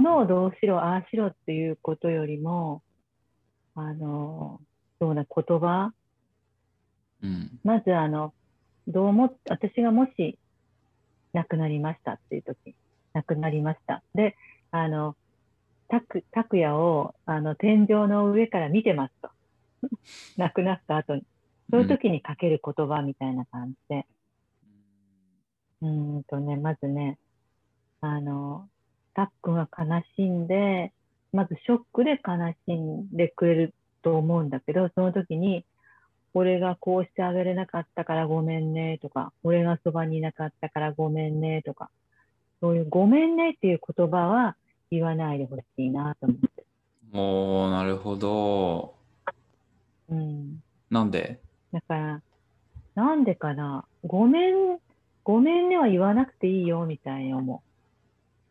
物をどうしろ、ああしろっていうことよりも、あの、そうな言葉、うん。まずあの、どうも、私がもし亡くなりましたっていう時、亡くなりました。で、あの、たく、拓也を、あの、天井の上から見てますと。亡くなった後に。そういう時にかける言葉みたいな感じで。うーんとね、まずね、あの、たっくんが悲しんで、まずショックで悲しんでくれると思うんだけど、その時に、俺がこうしてあげれなかったからごめんねとか、俺がそばにいなかったからごめんねとか、そういうごめんねっていう言葉は言わないでほしいなと思って。おー、なるほど。うん。なんで？だから、なんでかな、ごめん、ごめんねは言わなくていいよみたいに思う。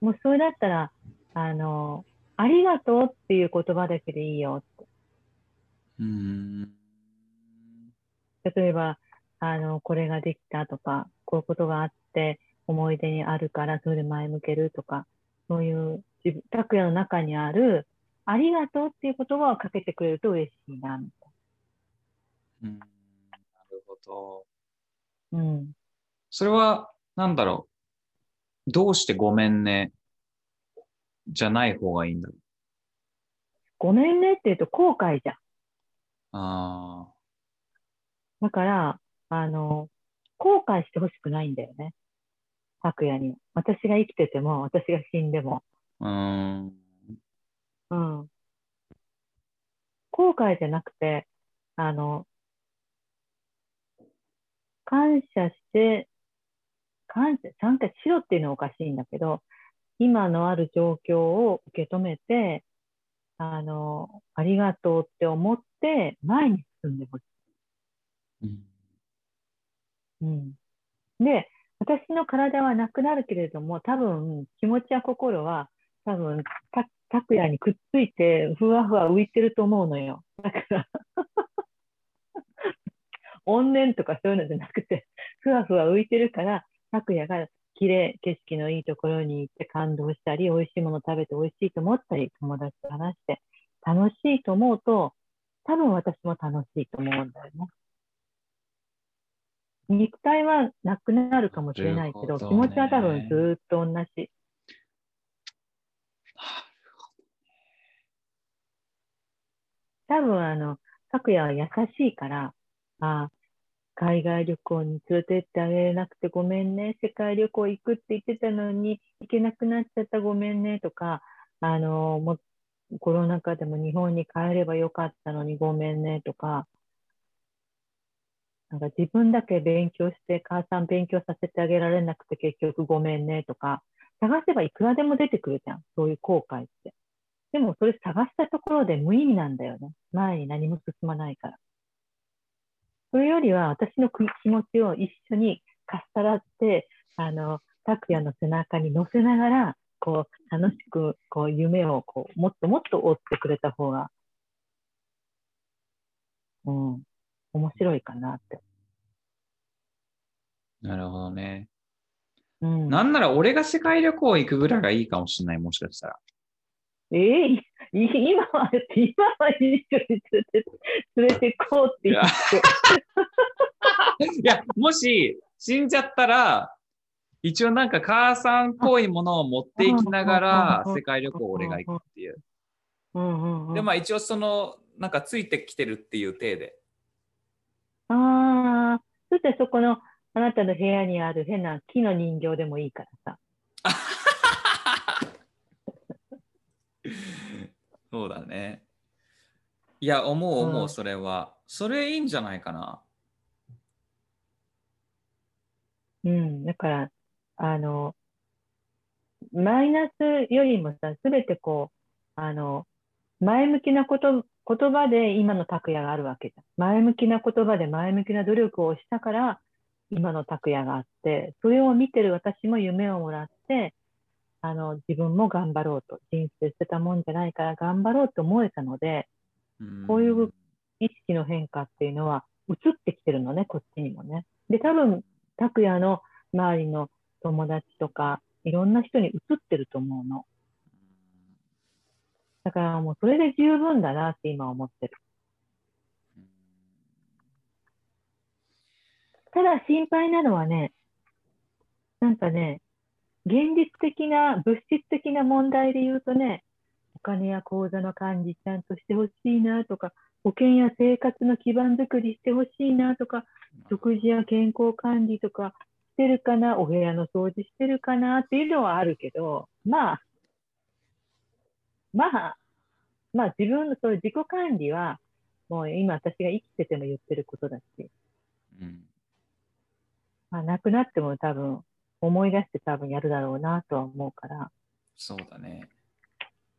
もうそれだったら、あの、ありがとうっていう言葉だけでいいよって。うーん。例えば、あの、これができたとか、こういうことがあって、思い出にあるから、それで前向けるとか、そういう、拓也の中にある、ありがとうっていう言葉をかけてくれると嬉しいな、みたいうんなるほど。な。うん。それは、なんだろう。どうしてごめんね、じゃない方がいいんだろう。ごめんねって言うと後悔じゃん。あだから、あの、後悔してほしくないんだよね。拓也には。私が生きてても、私が死んでも。あ、うーん。うん。後悔じゃなくて、あの、感謝して、感謝、感謝しろっていうのはおかしいんだけど、今のある状況を受け止めて、あの、ありがとうって思って前に進んでほしい。うんうん。で、私の体はなくなるけれども、多分、気持ちや心は、多分、た、拓也にくっついて、ふわふわ浮いてると思うのよ。だから、怨念とかそういうのじゃなくて、ふわふわ浮いてるから、拓也が綺麗、景色のいいところに行って感動したり、美味しいもの食べて美味しいと思ったり、友達と話して楽しいと思うと、多分私も楽しいと思うんだよね。肉体はなくなるかもしれないけど、ね気持ちは多分ずーっと同じ。多分あの、拓也は優しいから、あ海外旅行に連れてってあげれなくてごめんね、世界旅行行くって言ってたのに行けなくなっちゃったごめんねとか、あの、もコロナ禍でも日本に帰ればよかったのにごめんねとか、なんか自分だけ勉強して、母さん勉強させてあげられなくて結局ごめんねとか、探せばいくらでも出てくるじゃん。そういう後悔って。でもそれ探したところで無意味なんだよね。前に何も進まないから。それよりは私の気持ちを一緒にかっさらって、あの、拓也の背中に乗せながら、こう、楽しく、こう、夢を、こう、もっともっと追ってくれた方が、うん、面白いかなって。なるほどね。うん。なんなら俺が世界旅行行くぐらいがいいかもしれない、もしかしたら。ええい 今は、今は一緒に連れて、連れてこうって言って。いや、もし死んじゃったら、一応なんか母さんっぽいものを持っていきながらうん世界旅行俺が行くっていう。で、まあ一応その、なんかついてきてるっていう体で。ああ、そしてそこの、あなたの部屋にある変な木の人形でもいいからさ。そうだね。いや、思う思う、うんそれは。それいいんじゃないかな。うん。だから、あの、マイナスよりもさ、すべてこう、あの、前向きなこと、言葉で今の拓也があるわけじゃん。前向きな言葉で前向きな努力をしたから、今の拓也があって、それを見てる私も夢をもらって、あの、自分も頑張ろうと。人生捨てたもんじゃないから頑張ろうと思えたので、うんこういう意識の変化っていうのは移ってきてるのね、こっちにもね。で、多分、拓也の周りの友達とか、いろんな人に移ってると思うの。だからもうそれで十分だなって今思ってる。ただ心配なのはね、なんかね、現実的な、物質的な問題で言うとね、お金や口座の管理ちゃんとしてほしいなとか、保険や生活の基盤づくりしてほしいなとか、食事や健康管理とかしてるかな、お部屋の掃除してるかなっていうのはあるけど、まあ、まあ、まあ自分のそういう自己管理は、もう今私が生きてても言ってることだし、うん。まあ亡くなっても多分思い出して多分やるだろうなとは思うから、そうだね。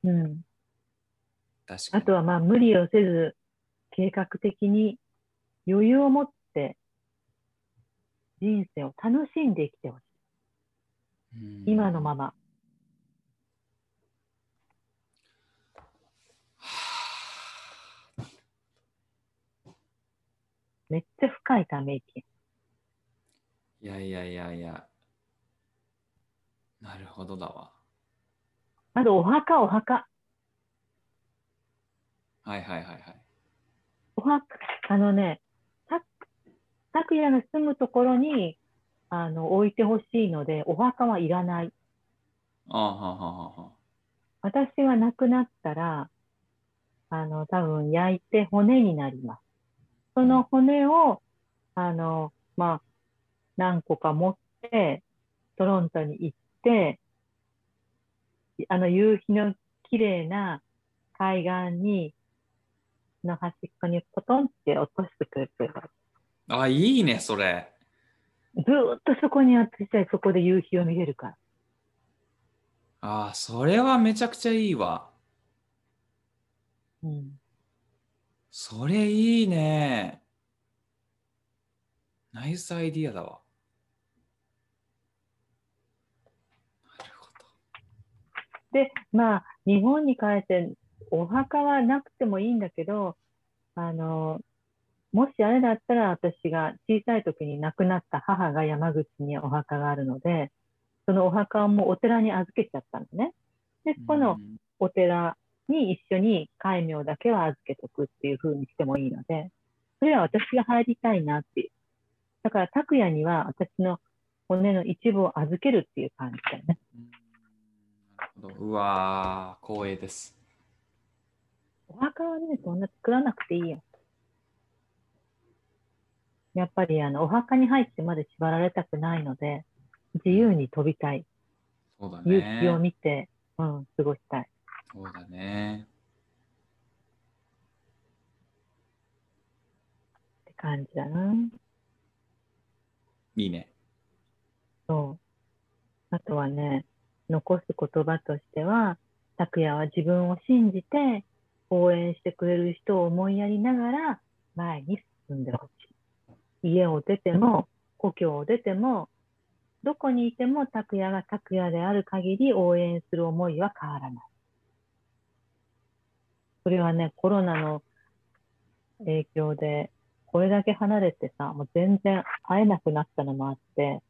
うん。あとはまあ無理をせず、計画的に余裕を持って人生を楽しんで生きてほしい。うん今のまま。めっちゃ深いため息。いやいやいやいや。なるほどだわ。あとお墓、お墓。はいはいはいはい。お墓、あのね、た拓也が住むところにあの置いてほしいので、お墓はいらない。ああはあはあはあ。私が亡くなったら、あの、多分焼いて骨になります。その骨を、あの、まあ、何個か持って、トロントに行って、あの夕日の綺麗な海岸に、の端っこにポトンって落としてくれてる。あ、いいね、それ。ずーっとそこに私はそこで夕日を見れるから。ああ、それはめちゃくちゃいいわ。うん。それいいね。ナイスアイディアだわ。なるほど。で、まあ、日本に帰って、お墓はなくてもいいんだけど、あの、もしあれだったら私が小さい時に亡くなった母が山口にお墓があるので、そのお墓をもうお寺に預けちゃったのね。で、このうんお寺に一緒に戒名だけは預けとくっていう風にしてもいいので、それは私が入りたいなっていう。だから、拓也には私の骨の一部を預けるっていう感じだよね。うわー、光栄です。お墓はね、そんな作らなくていいよ。やっぱりあの、お墓に入ってまで縛られたくないので、自由に飛びたい。そうだ夕日をね。見て、うん、過ごしたい。そうだね。って感じだな。いいね。そう。あとはね、残す言葉としては、拓也は自分を信じて、応援してくれる人を思いやりながら、前に進んでほしい。家を出ても、故郷を出ても、どこにいても拓也が拓也である限り応援する思いは変わらない。それはね、コロナの影響で、これだけ離れてさ、もう全然会えなくなったのもあって、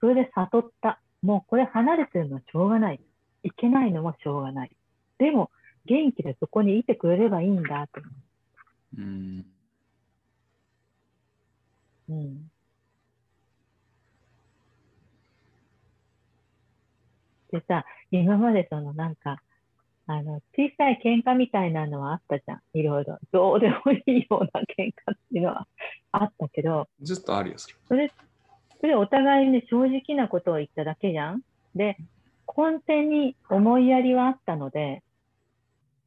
それで悟った。もうこれ離れてるのはしょうがない。いけないのもしょうがない。でも、元気でそこにいてくれればいいんだと。うん。うん。でさ、今までそのなんか、あの、小さい喧嘩みたいなのはあったじゃん。いろいろ。どうでもいいような喧嘩っていうのはあったけど、ずっとあるよ、それ。それ、それお互いに正直なことを言っただけじゃん。で、根底に思いやりはあったので、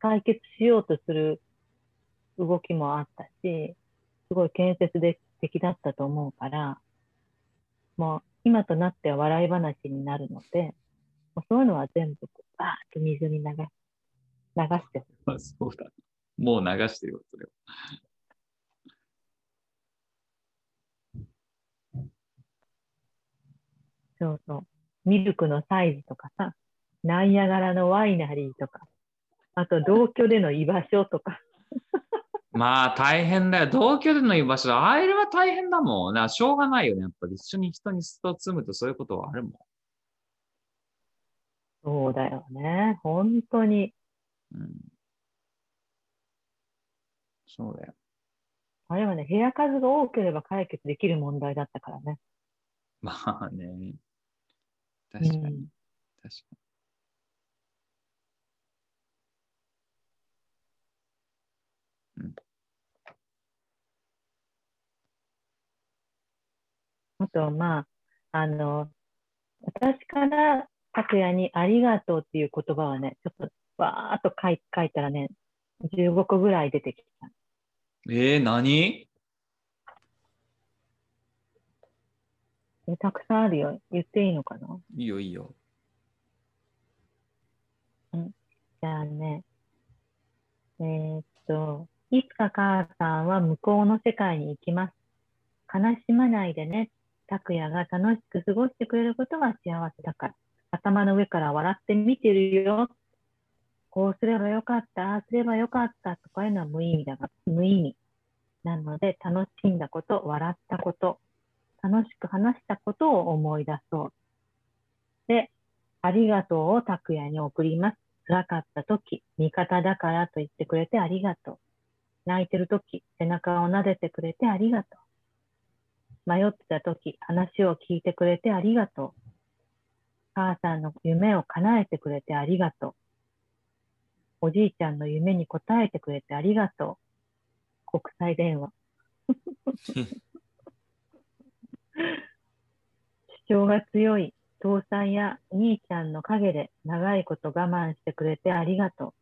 解決しようとする動きもあったし、すごい建設的だったと思うから、もう今となっては笑い話になるので、もうそういうのは全部バーッと水に流し流してあそうだ。もう流してるよ、それは。そうそう。ミルクのサイズとかさ、ナイアガラのワイナリーとか、あと同居での居場所とか、まあ大変だよ。同居での居場所、あれは大変だもん。なしょうがないよね。やっぱり一緒に人に人を積むとそういうことはあるもん。そうだよね。本当に。うん。そうだよ。あれはね、部屋数が多ければ解決できる問題だったからね。まあね。確かに。うん確かあと、まあ、あの、私から拓也にありがとうっていう言葉はね、ちょっとわーっと書い書いたらね、15個ぐらい出てきた。に。えー、何？えたくさんあるよ。言っていいのかな？いいよ、いいよ。じゃあね、えーっと、いつか母さんは向こうの世界に行きます。悲しまないでね。拓也が楽しく過ごしてくれることが幸せだから。頭の上から笑って見てるよ。こうすればよかった、ああすればよかったとかいうのは無意味だが、無意味。なので、楽しんだこと、笑ったこと、楽しく話したことを思い出そう。で、ありがとうを拓也に送ります。辛かった時、味方だからと言ってくれてありがとう。泣いてる時、背中を撫でてくれてありがとう。迷ってた時、話を聞いてくれてありがとう。母さんの夢を叶えてくれてありがとう。おじいちゃんの夢に応えてくれてありがとう。国際電話。主張が強い父さんや兄ちゃんの陰で長いこと我慢してくれてありがとう。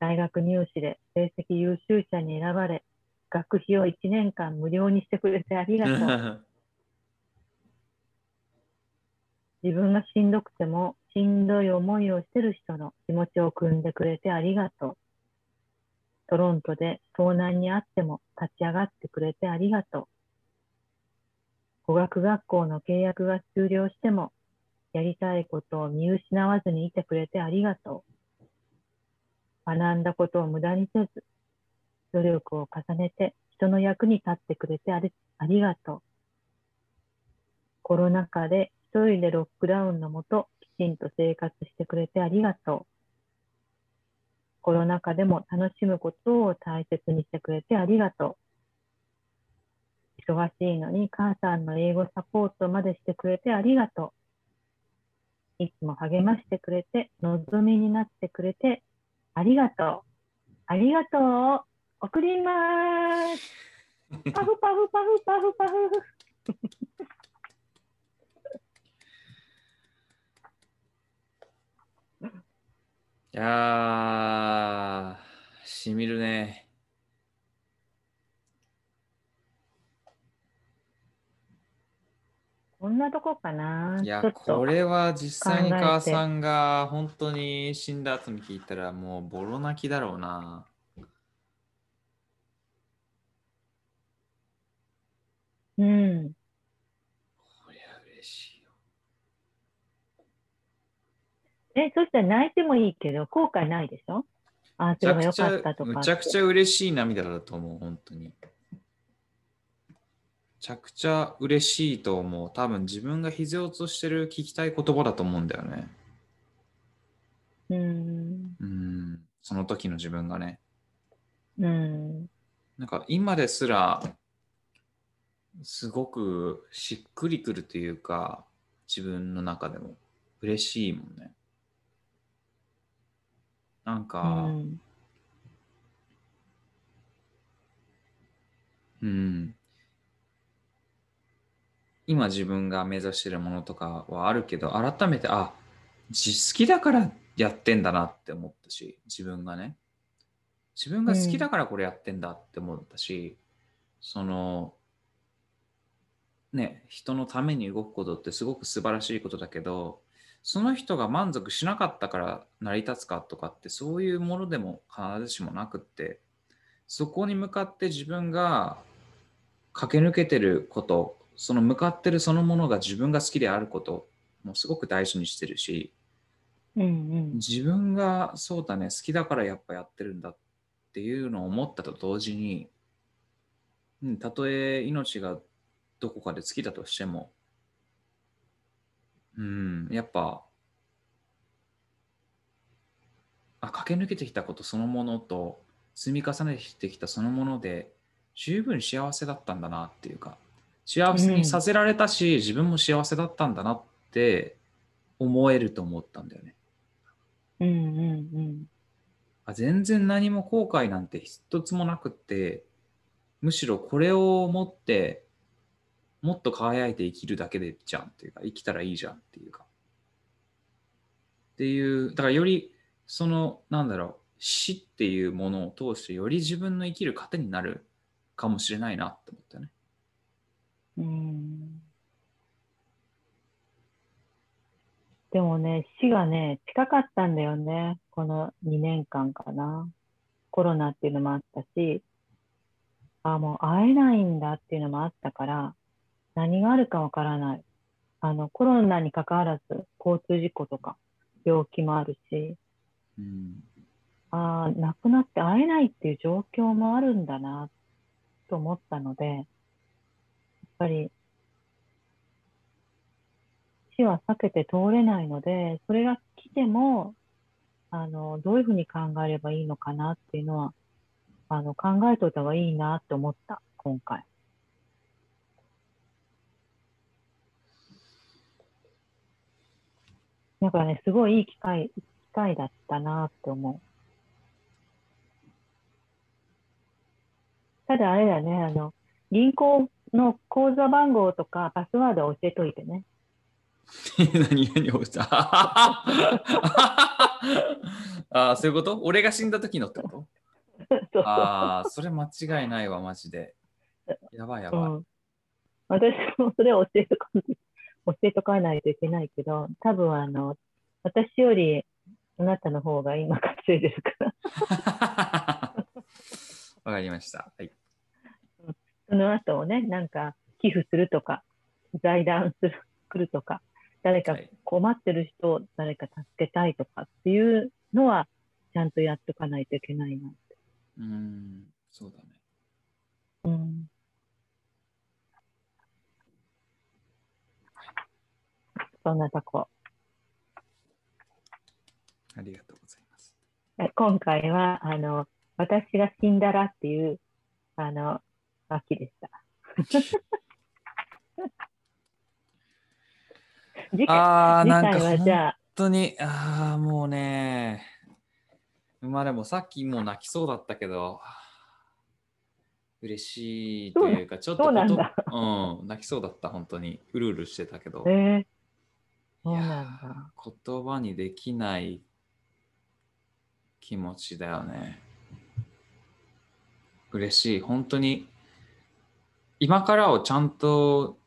大学入試で成績優秀者に選ばれ、学費を1年間無料にしてくれてありがとう。自分がしんどくてもしんどい思いをしてる人の気持ちを汲んでくれてありがとう。トロントで遭難にあっても立ち上がってくれてありがとう。語学学校の契約が終了してもやりたいことを見失わずにいてくれてありがとう。学んだことを無駄にせず、努力を重ねて人の役に立ってくれてありありがとう。コロナ禍で一人でロックダウンのもと、きちんと生活してくれてありがとう。コロナ禍でも楽しむことを大切にしてくれてありがとう。忙しいのに母さんの英語サポートまでしてくれてありがとう。いつも励ましてくれて、望みになってくれてありがとう。ありがとう。送ります。パフパフパフパフパフ。いやー、しみるね。こんなとこかな。いやこれは実際に母さんが本当に死んだ後に聞いたらもうボロ泣きだろうな。うん。こりゃ嬉しいよ。え、そしたら泣いてもいいけど、後悔ないでしょ？ああ、すればよかったとかって。むちゃくちゃ嬉しい涙だと思う、本当に。めちゃくちゃ嬉しいと思う。多分自分が必要としてる聞きたい言葉だと思うんだよね。うん。うん、その時の自分がね。うん。なんか今ですら、すごくしっくりくるというか、自分の中でも嬉しいもんね。なんうか、ん。うん。今自分が目指してるものとかはあるけど、改めて、あ、自好きだからやってんだなって思ったし、自分がね。自分が好きだからこれやってんだって思ったし、その、ね、人のために動くことってすごく素晴らしいことだけど、その人が満足しなかったから成り立つかとかってそういうものでも必ずしもなくって、そこに向かって自分が駆け抜けてること、その向かってるそのものが自分が好きであることもすごく大事にしてるし、うんうん。自分がそうだね、好きだからやっぱやってるんだっていうのを思ったと同時に、うん、たとえ命がどこかで尽きたとしても、うん、やっぱ、あ駆け抜けてきたことそのものと積み重ねてきたそのもので十分幸せだったんだなっていうか幸せにさせられたし、自分も幸せだったんだなって思えると思ったんだよね。うんうんうん。あ全然何も後悔なんて一つもなくってむしろこれを持ってもっと輝いて生きるだけでじゃんっていうか生きたらいいじゃんっていうかっていうだからよりそのなんだろう死っていうものを通してより自分の生きる糧になるかもしれないなって思ったね。うんでもね、死がね、近かったんだよね。この2年間かな。コロナっていうのもあったし、あもう会えないんだっていうのもあったから、何があるかわからない。あの、コロナに関わらず、交通事故とか、病気もあるし、うんああ、亡くなって会えないっていう状況もあるんだな、と思ったので、やっぱり、死は避けて通れないので、それが来ても、あの、どういうふうに考えればいいのかなっていうのは、あの、考えといた方がいいなって思った、今回。だからね、すごいいい機会、機会だったなって思う。ただあれだね、あの、銀行の口座番号とかパスワードを教えといてね。何何をした？ああ、そういうこと？俺が死んだ時のってこと？ああ、それ間違いないわ、マジで。やばいやばい。うん、私もそれを教えとか教えとかないといけないけど、多分あの、私よりあなたの方が今稼いでるから、わかりました。はい。その後をね、なんか寄付するとか、財団する来るとか、誰かはい困ってる人を誰か助けたいとかっていうのは、ちゃんとやっとかないといけないなって。うーん、そうだね。うん。そんなとこ。ありがとうございます。え今回は、あの、私が死んだらっていう、あの、秋でした。次回、あなんか回はじゃあ、本当に、ああ、もうね、まあでもさっきもう泣きそうだったけど、嬉しいというか、ちょっとそうなん泣きそうだった、本当に。うるうるしてたけど。えー、いそうなんやだ。ー言葉にできない気持ちだよね。嬉しい。本当に、今からをちゃんと、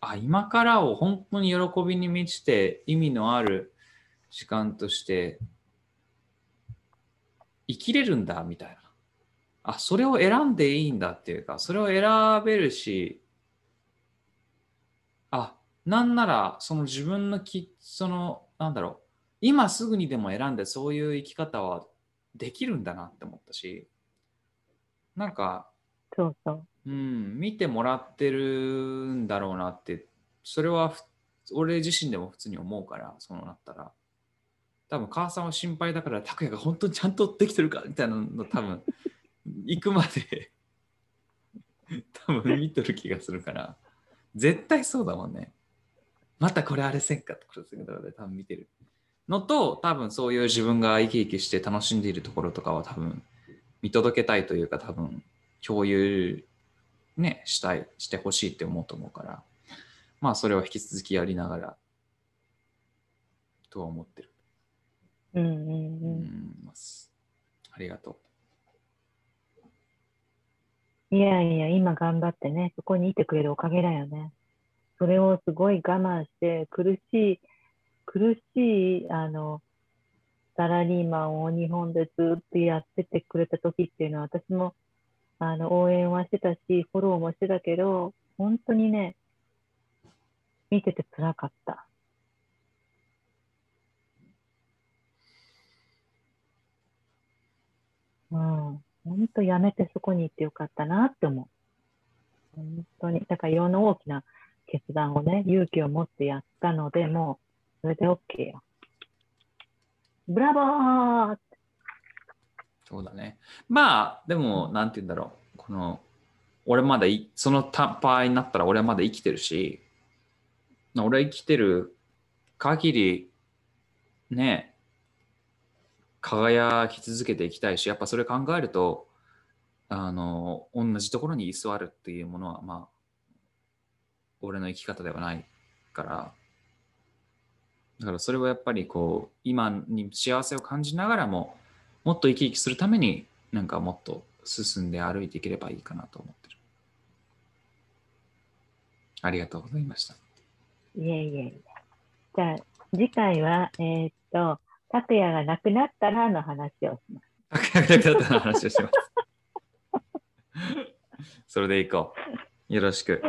あ、今からを本当に喜びに満ちて意味のある時間として生きれるんだみたいな。あ、それを選んでいいんだっていうか、それを選べるし、あ、なんなら、その自分のき、その、なんだろう、今すぐにでも選んでそういう生き方はできるんだなって思ったし、なんか、そうそう。うん、見てもらってるんだろうなって、それはふ俺自身でも普通に思うから、そうなったら。多分母さんは心配だから、拓也が本当にちゃんとできてるかみたいなの多分、行くまで多分見とる気がするから、絶対そうだもんね。またこれあれせんかとかで多分見てる。のと、多分そういう自分が生き生きして楽しんでいるところとかは多分見届けたいというか多分共有ね、したい、してほしいって思うと思うから、まあそれは引き続きやりながらとは思ってる。うんうんううん。ん、ますありがといやいや、今頑張ってね、そこにいてくれるおかげだよね。それをすごい我慢して、苦しい、苦しい、あの、サラリーマンを日本でずっとやっててくれた時っていうのは、私も、あの、応援はしてたし、フォローもしてたけど、本当にね、見てて辛かった。うん。本当やめてそこに行ってよかったなって思う。本当に。だからいろんな大きな決断をね、勇気を持ってやったので、もう、それで OK よ。ブラボーそうだね。まあ、でも、なんて言うんだろう。この、俺まだい、その場合になったら俺はまだ生きてるし、俺は生きてる限り、ね、輝き続けていきたいし、やっぱそれ考えると、あの、同じところに居座るっていうものは、まあ、俺の生き方ではないから、だからそれはやっぱりこう、今に幸せを感じながらも、もっと生き生きするために、なんかもっと進んで歩いていければいいかなと思ってる。ありがとうございました。いえいえ。じゃあ、次回は、えー、っと、拓也が亡くなったらの話をします。拓也が亡くなったらの話をします。それでいこう。よろしく。